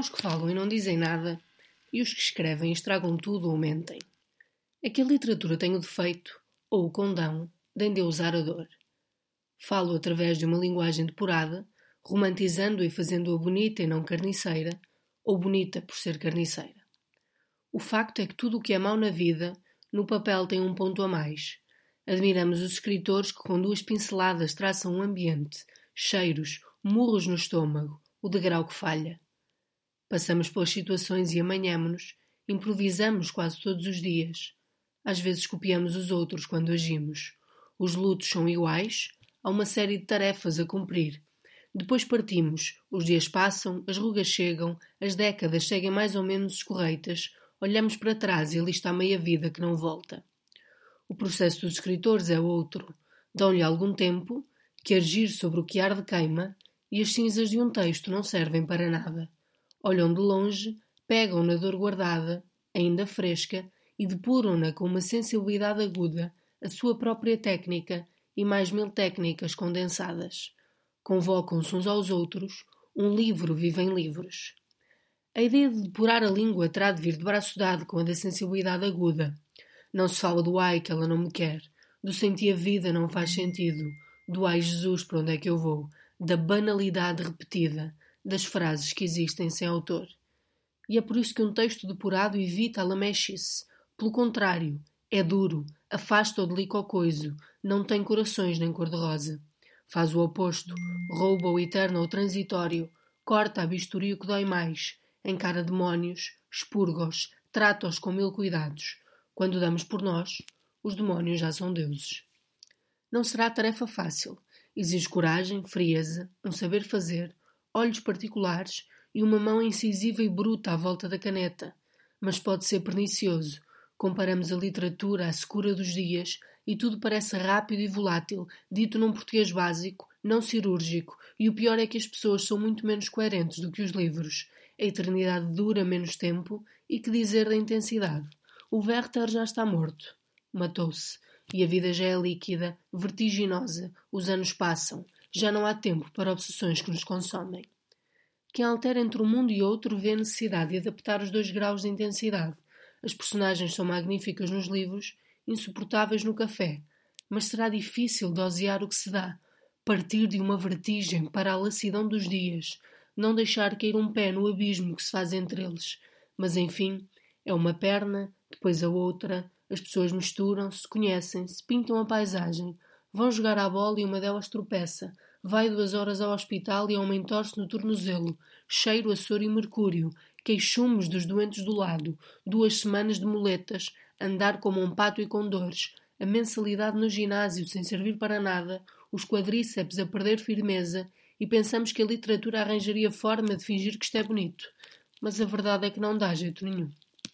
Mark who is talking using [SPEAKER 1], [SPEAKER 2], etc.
[SPEAKER 1] os que falam e não dizem nada, e os que escrevem estragam tudo ou mentem. É que a literatura tem o defeito, ou o condão, de endeusar a dor. Falo através de uma linguagem depurada, romantizando e fazendo-a bonita e não carniceira, ou bonita por ser carniceira. O facto é que tudo o que é mau na vida, no papel tem um ponto a mais. Admiramos os escritores que com duas pinceladas traçam um ambiente, cheiros, murros no estômago, o degrau que falha. Passamos pelas situações e amanhamo-nos, improvisamos quase todos os dias. Às vezes copiamos os outros quando agimos. Os lutos são iguais, há uma série de tarefas a cumprir. Depois partimos, os dias passam, as rugas chegam, as décadas seguem mais ou menos escorreitas, olhamos para trás e ali está meia vida que não volta. O processo dos escritores é outro. Dão-lhe algum tempo, que agir sobre o que arde queima, e as cinzas de um texto não servem para nada. Olham de longe, pegam na dor guardada, ainda fresca, e depuram-na com uma sensibilidade aguda, a sua própria técnica e mais mil técnicas condensadas. Convocam-se uns aos outros, um livro vive em livros. A ideia de depurar a língua terá de vir de braço dado com a da sensibilidade aguda. Não se fala do ai que ela não me quer, do sentir a vida não faz sentido, do ai Jesus para onde é que eu vou, da banalidade repetida, das frases que existem sem autor. E é por isso que um texto depurado evita a lamechice. Pelo contrário, é duro, afasta o delicocoiso, não tem corações nem cor-de-rosa. Faz o oposto, rouba o eterno ao transitório, corta a bisturi o que dói mais, encara demónios, expurga-os, trata-os com mil cuidados. Quando damos por nós, os demónios já são deuses. Não será tarefa fácil, Exige coragem, frieza, um saber fazer, olhos particulares e uma mão incisiva e bruta à volta da caneta. Mas pode ser pernicioso. Comparamos a literatura à secura dos dias e tudo parece rápido e volátil, dito num português básico, não cirúrgico, e o pior é que as pessoas são muito menos coerentes do que os livros. A eternidade dura menos tempo e que dizer da intensidade? O Werther já está morto. Matou-se e a vida já é líquida, vertiginosa, os anos passam, já não há tempo para obsessões que nos consomem. Quem altera entre um mundo e outro vê a necessidade de adaptar os dois graus de intensidade. As personagens são magníficas nos livros, insuportáveis no café, mas será difícil dosear o que se dá, partir de uma vertigem para a lassidão dos dias, não deixar cair um pé no abismo que se faz entre eles. Mas enfim, é uma perna, depois a outra, as pessoas misturam-se, conhecem-se, pintam a paisagem, vão jogar à bola e uma delas tropeça, vai duas horas ao hospital e aumentar-se no tornozelo, cheiro a soro e mercúrio, queixumes dos doentes do lado, duas semanas de muletas, andar como um pato e com dores, a mensalidade no ginásio sem servir para nada, os quadríceps a perder firmeza, e pensamos que a literatura arranjaria forma de fingir que isto é bonito. Mas a verdade é que não dá jeito nenhum.